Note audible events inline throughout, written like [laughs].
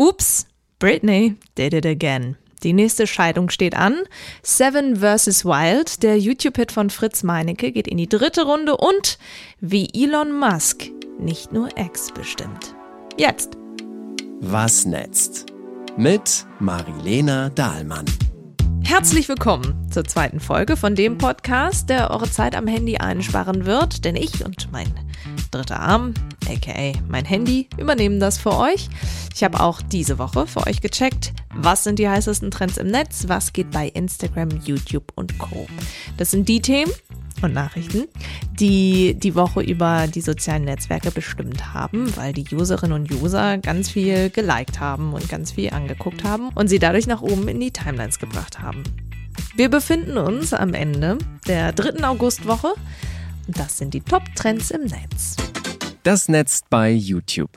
Ups, Britney did it again. Die nächste Scheidung steht an. Seven vs. Wild, der YouTube-Hit von Fritz Meinecke, geht in die dritte Runde und wie Elon Musk nicht nur Ex bestimmt. Jetzt. Was netzt? Mit Marilena Dahlmann. Herzlich willkommen zur zweiten Folge von dem Podcast, der eure Zeit am Handy einsparen wird, denn ich und mein dritter Arm, aka mein Handy, übernehmen das für euch. Ich habe auch diese Woche für euch gecheckt, was sind die heißesten Trends im Netz, was geht bei Instagram, YouTube und Co. Das sind die Themen und Nachrichten, die die Woche über die sozialen Netzwerke bestimmt haben, weil die Userinnen und User ganz viel geliked haben und ganz viel angeguckt haben und sie dadurch nach oben in die Timelines gebracht haben. Wir befinden uns am Ende der dritten Augustwoche und das sind die Top-Trends im Netz. Das Netz bei YouTube.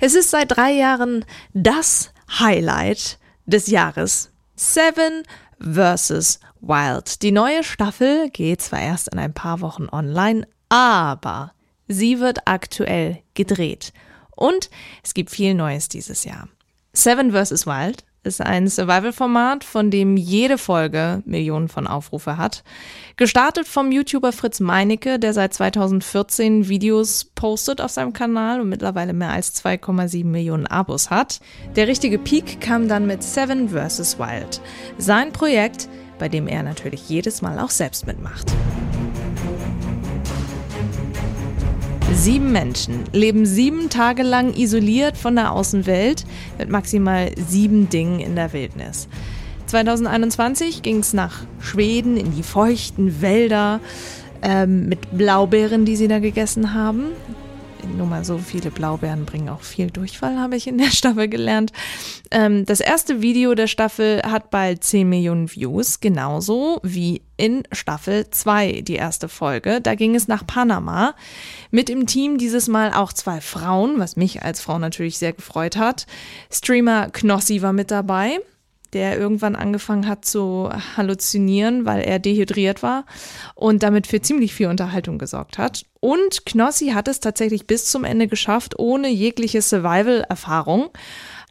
Es ist seit drei Jahren das Highlight des Jahres. Seven vs. Wild. Die neue Staffel geht zwar erst in ein paar Wochen online, aber sie wird aktuell gedreht. Und es gibt viel Neues dieses Jahr. Seven vs. Wild ist ein Survival-Format, von dem jede Folge Millionen von Aufrufe hat. Gestartet vom YouTuber Fritz Meinecke, der seit 2014 Videos postet auf seinem Kanal und mittlerweile mehr als 2,7 Millionen Abos hat. Der richtige Peak kam dann mit Seven vs. Wild. Sein Projekt, bei dem er natürlich jedes Mal auch selbst mitmacht. Sieben Menschen leben sieben Tage lang isoliert von der Außenwelt mit maximal sieben Dingen in der Wildnis. 2021 ging es nach Schweden in die feuchten Wälder ähm, mit Blaubeeren, die sie da gegessen haben nur mal so viele Blaubeeren bringen auch viel Durchfall, habe ich in der [laughs] Staffel gelernt. Ähm, das erste Video der Staffel hat bald 10 Millionen Views, genauso wie in Staffel 2, die erste Folge. Da ging es nach Panama. Mit im Team dieses Mal auch zwei Frauen, was mich als Frau natürlich sehr gefreut hat. Streamer Knossi war mit dabei der irgendwann angefangen hat zu halluzinieren, weil er dehydriert war und damit für ziemlich viel Unterhaltung gesorgt hat. Und Knossi hat es tatsächlich bis zum Ende geschafft, ohne jegliche Survival-Erfahrung.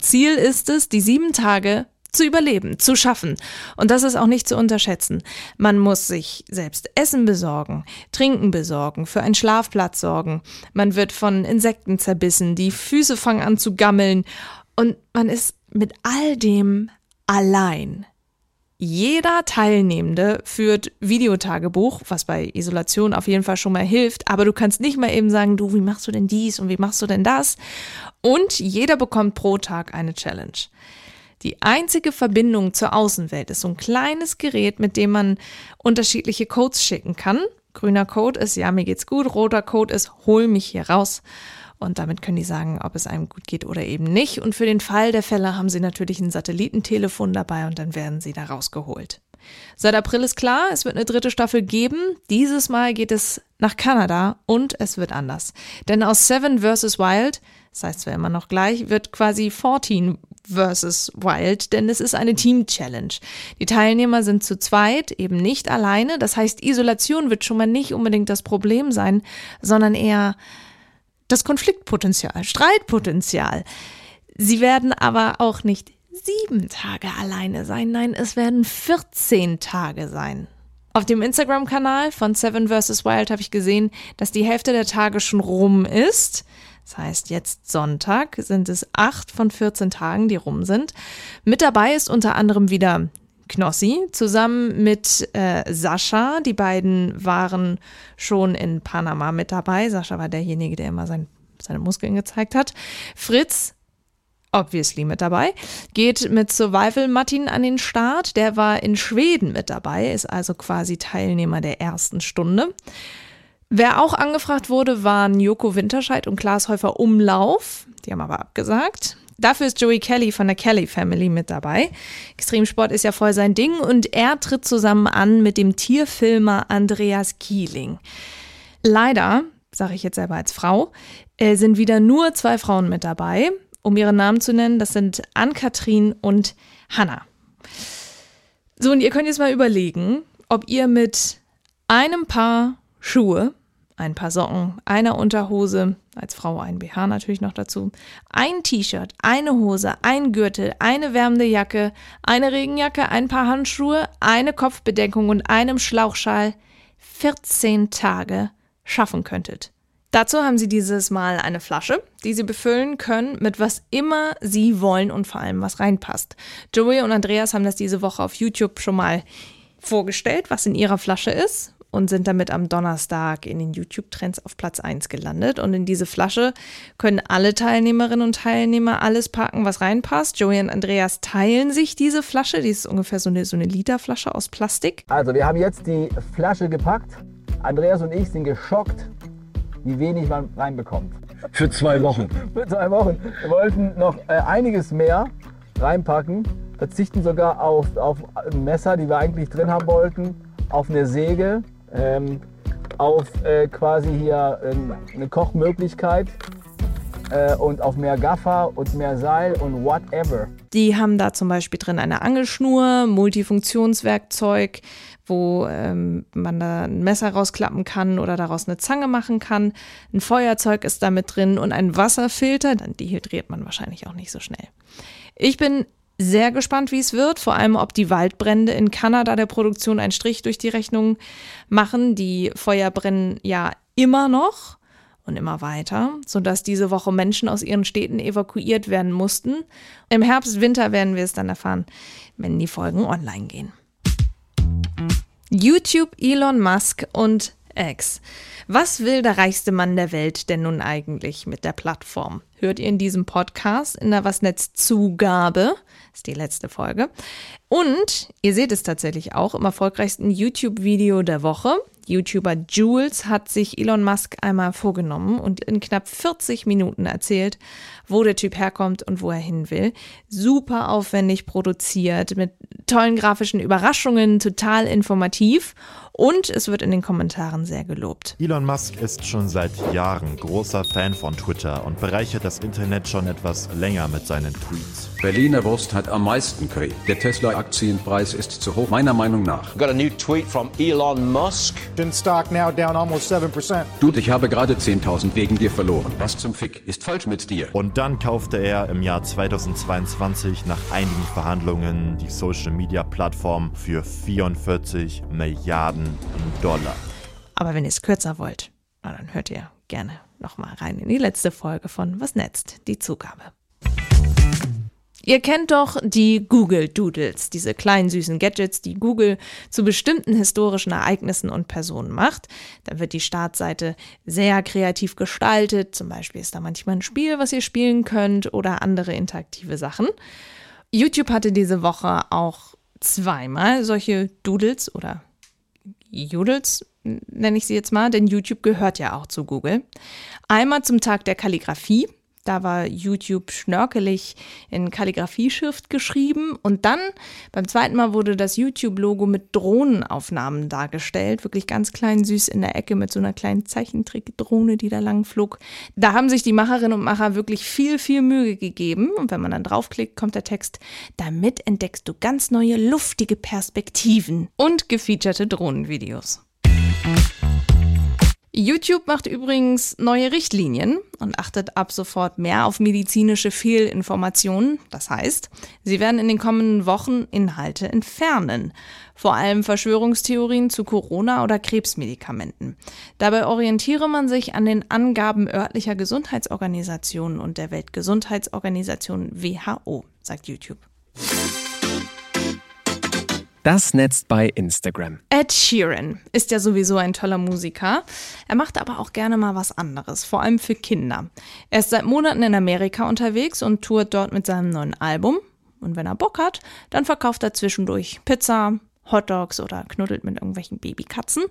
Ziel ist es, die sieben Tage zu überleben, zu schaffen. Und das ist auch nicht zu unterschätzen. Man muss sich selbst Essen besorgen, Trinken besorgen, für einen Schlafplatz sorgen. Man wird von Insekten zerbissen, die Füße fangen an zu gammeln. Und man ist mit all dem allein. Jeder Teilnehmende führt Videotagebuch, was bei Isolation auf jeden Fall schon mal hilft, aber du kannst nicht mal eben sagen, du, wie machst du denn dies und wie machst du denn das? Und jeder bekommt pro Tag eine Challenge. Die einzige Verbindung zur Außenwelt ist so ein kleines Gerät, mit dem man unterschiedliche Codes schicken kann. Grüner Code ist, ja, mir geht's gut, roter Code ist, hol mich hier raus. Und damit können die sagen, ob es einem gut geht oder eben nicht. Und für den Fall der Fälle haben sie natürlich ein Satellitentelefon dabei und dann werden sie da rausgeholt. Seit April ist klar, es wird eine dritte Staffel geben. Dieses Mal geht es nach Kanada und es wird anders. Denn aus Seven vs. Wild, das heißt zwar immer noch gleich, wird quasi 14 vs. Wild, denn es ist eine Team-Challenge. Die Teilnehmer sind zu zweit, eben nicht alleine. Das heißt, Isolation wird schon mal nicht unbedingt das Problem sein, sondern eher das Konfliktpotenzial, Streitpotenzial. Sie werden aber auch nicht sieben Tage alleine sein, nein, es werden 14 Tage sein. Auf dem Instagram-Kanal von Seven vs. Wild habe ich gesehen, dass die Hälfte der Tage schon rum ist. Das heißt, jetzt Sonntag sind es acht von 14 Tagen, die rum sind. Mit dabei ist unter anderem wieder Knossi zusammen mit äh, Sascha. Die beiden waren schon in Panama mit dabei. Sascha war derjenige, der immer sein, seine Muskeln gezeigt hat. Fritz obviously mit dabei, geht mit Survival Martin an den Start. Der war in Schweden mit dabei, ist also quasi Teilnehmer der ersten Stunde. Wer auch angefragt wurde, waren Joko Winterscheid und Klaas Häufer Umlauf. Die haben aber abgesagt. Dafür ist Joey Kelly von der Kelly Family mit dabei. Extremsport ist ja voll sein Ding und er tritt zusammen an mit dem Tierfilmer Andreas Kieling. Leider, sage ich jetzt selber als Frau, äh, sind wieder nur zwei Frauen mit dabei. Um ihre Namen zu nennen, das sind Ann-Kathrin und Hannah. So, und ihr könnt jetzt mal überlegen, ob ihr mit einem Paar Schuhe ein paar Socken, eine Unterhose, als Frau ein BH natürlich noch dazu, ein T-Shirt, eine Hose, ein Gürtel, eine wärmende Jacke, eine Regenjacke, ein paar Handschuhe, eine Kopfbedeckung und einem Schlauchschal 14 Tage schaffen könntet. Dazu haben sie dieses Mal eine Flasche, die sie befüllen können mit was immer sie wollen und vor allem was reinpasst. Joey und Andreas haben das diese Woche auf YouTube schon mal vorgestellt, was in ihrer Flasche ist und sind damit am Donnerstag in den YouTube-Trends auf Platz 1 gelandet. Und in diese Flasche können alle Teilnehmerinnen und Teilnehmer alles packen, was reinpasst. Joey und Andreas teilen sich diese Flasche, die ist ungefähr so eine, so eine Literflasche aus Plastik. Also wir haben jetzt die Flasche gepackt. Andreas und ich sind geschockt, wie wenig man reinbekommt. Für zwei Wochen. [laughs] Für zwei Wochen. Wir wollten noch äh, einiges mehr reinpacken, verzichten sogar auf, auf Messer, die wir eigentlich drin haben wollten, auf eine Säge, ähm, auf äh, quasi hier äh, eine Kochmöglichkeit äh, und auf mehr Gaffer und mehr Seil und whatever. Die haben da zum Beispiel drin eine Angelschnur, Multifunktionswerkzeug, wo ähm, man da ein Messer rausklappen kann oder daraus eine Zange machen kann. Ein Feuerzeug ist da mit drin und ein Wasserfilter, dann dehydriert man wahrscheinlich auch nicht so schnell. Ich bin sehr gespannt, wie es wird, vor allem ob die Waldbrände in Kanada der Produktion einen Strich durch die Rechnung machen. Die Feuer brennen ja immer noch und immer weiter, sodass diese Woche Menschen aus ihren Städten evakuiert werden mussten. Im Herbst, Winter werden wir es dann erfahren, wenn die Folgen online gehen. YouTube, Elon Musk und X. Was will der reichste Mann der Welt denn nun eigentlich mit der Plattform? Hört ihr in diesem Podcast in der Wasnetz-Zugabe, ist die letzte Folge. Und ihr seht es tatsächlich auch im erfolgreichsten YouTube-Video der Woche. YouTuber Jules hat sich Elon Musk einmal vorgenommen und in knapp 40 Minuten erzählt, wo der Typ herkommt und wo er hin will. Super aufwendig produziert, mit tollen grafischen Überraschungen, total informativ und es wird in den Kommentaren sehr gelobt. Elon Musk ist schon seit Jahren großer Fan von Twitter und bereichert das Internet schon etwas länger mit seinen Tweets. Berliner Wurst hat am meisten Curry. Der Tesla-Aktienpreis ist zu hoch, meiner Meinung nach. Got a new tweet from Elon Musk. In stock now down almost 7%. Dude, ich habe gerade 10.000 wegen dir verloren. Was zum Fick ist falsch mit dir? Und dann kaufte er im Jahr 2022 nach einigen Verhandlungen die Social-Media-Plattform für 44 Milliarden Dollar. Aber wenn ihr es kürzer wollt, dann hört ihr gerne nochmal rein in die letzte Folge von Was netzt? Die Zugabe. Ihr kennt doch die Google Doodles, diese kleinen süßen Gadgets, die Google zu bestimmten historischen Ereignissen und Personen macht. Da wird die Startseite sehr kreativ gestaltet. Zum Beispiel ist da manchmal ein Spiel, was ihr spielen könnt oder andere interaktive Sachen. YouTube hatte diese Woche auch zweimal solche Doodles oder Judels, nenne ich sie jetzt mal, denn YouTube gehört ja auch zu Google. Einmal zum Tag der Kalligraphie. Da war YouTube schnörkelig in Kalligrafieschrift geschrieben. Und dann beim zweiten Mal wurde das YouTube-Logo mit Drohnenaufnahmen dargestellt. Wirklich ganz klein süß in der Ecke mit so einer kleinen Zeichentrick-Drohne, die da lang flog. Da haben sich die Macherinnen und Macher wirklich viel, viel Mühe gegeben. Und wenn man dann draufklickt, kommt der Text, damit entdeckst du ganz neue, luftige Perspektiven und gefeaturete Drohnenvideos. YouTube macht übrigens neue Richtlinien und achtet ab sofort mehr auf medizinische Fehlinformationen. Das heißt, sie werden in den kommenden Wochen Inhalte entfernen. Vor allem Verschwörungstheorien zu Corona- oder Krebsmedikamenten. Dabei orientiere man sich an den Angaben örtlicher Gesundheitsorganisationen und der Weltgesundheitsorganisation WHO, sagt YouTube. Das Netz bei Instagram. Ed Sheeran ist ja sowieso ein toller Musiker. Er macht aber auch gerne mal was anderes, vor allem für Kinder. Er ist seit Monaten in Amerika unterwegs und tourt dort mit seinem neuen Album. Und wenn er Bock hat, dann verkauft er zwischendurch Pizza, Hotdogs oder knuddelt mit irgendwelchen Babykatzen.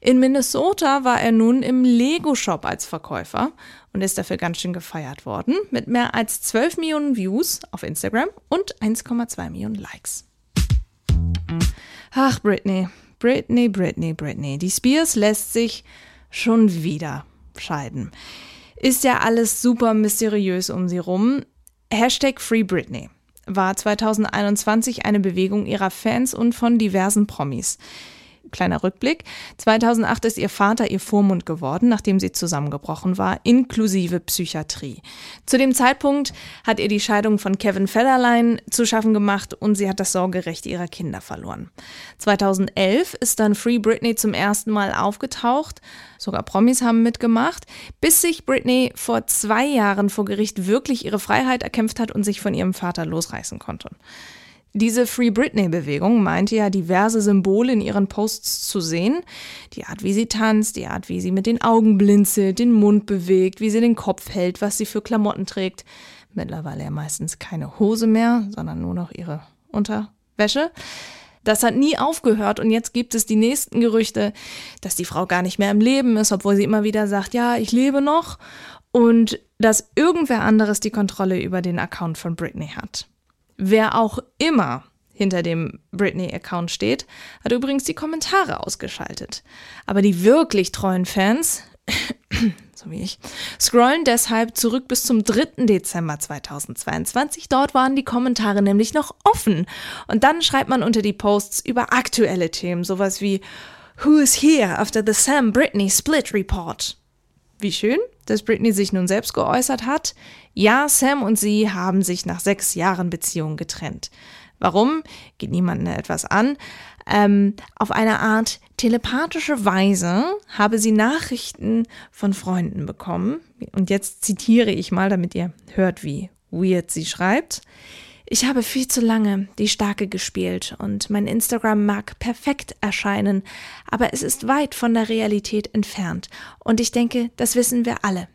In Minnesota war er nun im Lego-Shop als Verkäufer und ist dafür ganz schön gefeiert worden mit mehr als 12 Millionen Views auf Instagram und 1,2 Millionen Likes. Ach, Britney. Britney, Britney, Britney. Die Spears lässt sich schon wieder scheiden. Ist ja alles super mysteriös um sie rum. Hashtag Free Britney war 2021 eine Bewegung ihrer Fans und von diversen Promis. Kleiner Rückblick. 2008 ist ihr Vater ihr Vormund geworden, nachdem sie zusammengebrochen war, inklusive Psychiatrie. Zu dem Zeitpunkt hat ihr die Scheidung von Kevin Federline zu schaffen gemacht und sie hat das Sorgerecht ihrer Kinder verloren. 2011 ist dann Free Britney zum ersten Mal aufgetaucht. Sogar Promis haben mitgemacht, bis sich Britney vor zwei Jahren vor Gericht wirklich ihre Freiheit erkämpft hat und sich von ihrem Vater losreißen konnte. Diese Free Britney-Bewegung meinte ja diverse Symbole in ihren Posts zu sehen. Die Art, wie sie tanzt, die Art, wie sie mit den Augen blinzelt, den Mund bewegt, wie sie den Kopf hält, was sie für Klamotten trägt. Mittlerweile ja meistens keine Hose mehr, sondern nur noch ihre Unterwäsche. Das hat nie aufgehört und jetzt gibt es die nächsten Gerüchte, dass die Frau gar nicht mehr im Leben ist, obwohl sie immer wieder sagt, ja, ich lebe noch und dass irgendwer anderes die Kontrolle über den Account von Britney hat. Wer auch immer hinter dem Britney-Account steht, hat übrigens die Kommentare ausgeschaltet. Aber die wirklich treuen Fans, [coughs] so wie ich, scrollen deshalb zurück bis zum 3. Dezember 2022. Dort waren die Kommentare nämlich noch offen. Und dann schreibt man unter die Posts über aktuelle Themen, sowas wie Who is here after the Sam Britney Split Report? Wie schön, dass Britney sich nun selbst geäußert hat. Ja, Sam und sie haben sich nach sechs Jahren Beziehung getrennt. Warum? Geht niemandem etwas an. Ähm, auf eine Art telepathische Weise habe sie Nachrichten von Freunden bekommen. Und jetzt zitiere ich mal, damit ihr hört, wie weird sie schreibt. Ich habe viel zu lange die Starke gespielt und mein Instagram mag perfekt erscheinen, aber es ist weit von der Realität entfernt und ich denke, das wissen wir alle.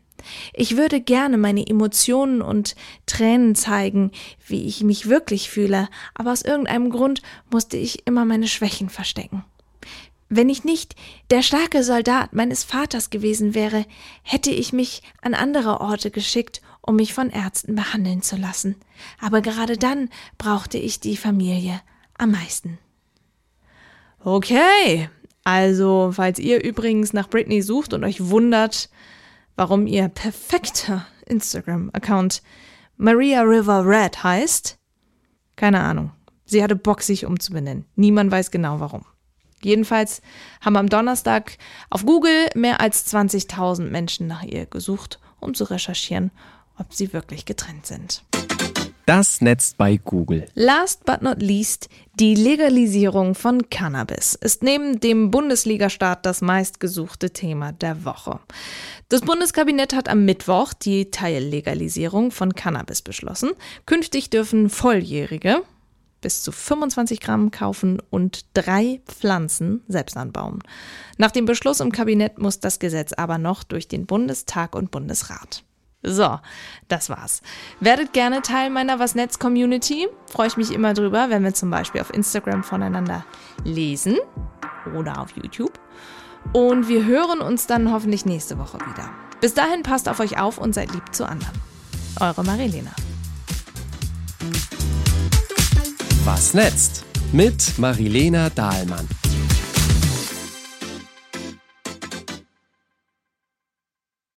Ich würde gerne meine Emotionen und Tränen zeigen, wie ich mich wirklich fühle, aber aus irgendeinem Grund musste ich immer meine Schwächen verstecken. Wenn ich nicht der starke Soldat meines Vaters gewesen wäre, hätte ich mich an andere Orte geschickt, um mich von Ärzten behandeln zu lassen. Aber gerade dann brauchte ich die Familie am meisten. Okay, also falls ihr übrigens nach Britney sucht und euch wundert, warum ihr perfekter Instagram-Account Maria River Red heißt, keine Ahnung. Sie hatte Bock, sich umzubenennen. Niemand weiß genau warum. Jedenfalls haben am Donnerstag auf Google mehr als 20.000 Menschen nach ihr gesucht, um zu recherchieren, ob sie wirklich getrennt sind. Das Netz bei Google. Last but not least, die Legalisierung von Cannabis ist neben dem Bundesligastaat das meistgesuchte Thema der Woche. Das Bundeskabinett hat am Mittwoch die Teillegalisierung von Cannabis beschlossen. Künftig dürfen Volljährige, bis zu 25 Gramm kaufen und drei Pflanzen selbst anbauen. Nach dem Beschluss im Kabinett muss das Gesetz aber noch durch den Bundestag und Bundesrat. So, das war's. Werdet gerne Teil meiner Was Netz Community. Freue ich mich immer drüber, wenn wir zum Beispiel auf Instagram voneinander lesen oder auf YouTube. Und wir hören uns dann hoffentlich nächste Woche wieder. Bis dahin passt auf euch auf und seid lieb zu anderen. Eure Marilena. Was netzt? Mit Marilena Dahlmann.